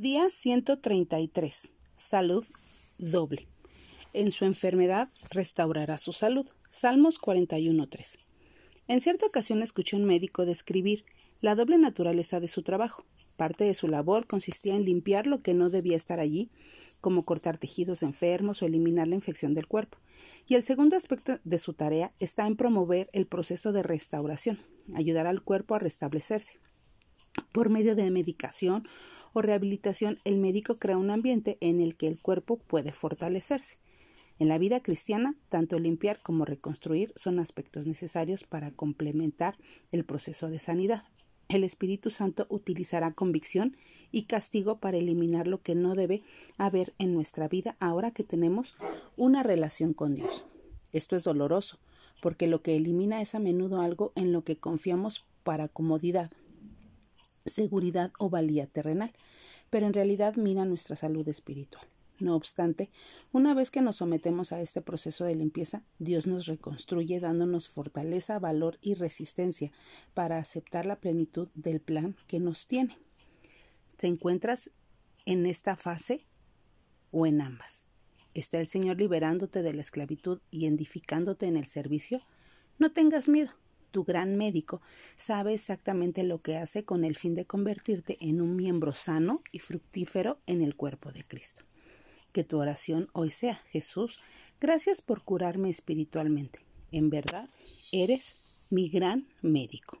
Día 133. Salud doble. En su enfermedad restaurará su salud. Salmos 41.3. En cierta ocasión escuché a un médico describir la doble naturaleza de su trabajo. Parte de su labor consistía en limpiar lo que no debía estar allí, como cortar tejidos enfermos o eliminar la infección del cuerpo. Y el segundo aspecto de su tarea está en promover el proceso de restauración, ayudar al cuerpo a restablecerse. Por medio de medicación o rehabilitación, el médico crea un ambiente en el que el cuerpo puede fortalecerse. En la vida cristiana, tanto limpiar como reconstruir son aspectos necesarios para complementar el proceso de sanidad. El Espíritu Santo utilizará convicción y castigo para eliminar lo que no debe haber en nuestra vida ahora que tenemos una relación con Dios. Esto es doloroso, porque lo que elimina es a menudo algo en lo que confiamos para comodidad, seguridad o valía terrenal, pero en realidad mina nuestra salud espiritual. No obstante, una vez que nos sometemos a este proceso de limpieza, Dios nos reconstruye dándonos fortaleza, valor y resistencia para aceptar la plenitud del plan que nos tiene. ¿Te encuentras en esta fase o en ambas? ¿Está el Señor liberándote de la esclavitud y edificándote en el servicio? No tengas miedo tu gran médico sabe exactamente lo que hace con el fin de convertirte en un miembro sano y fructífero en el cuerpo de Cristo. Que tu oración hoy sea, Jesús, gracias por curarme espiritualmente. En verdad, eres mi gran médico.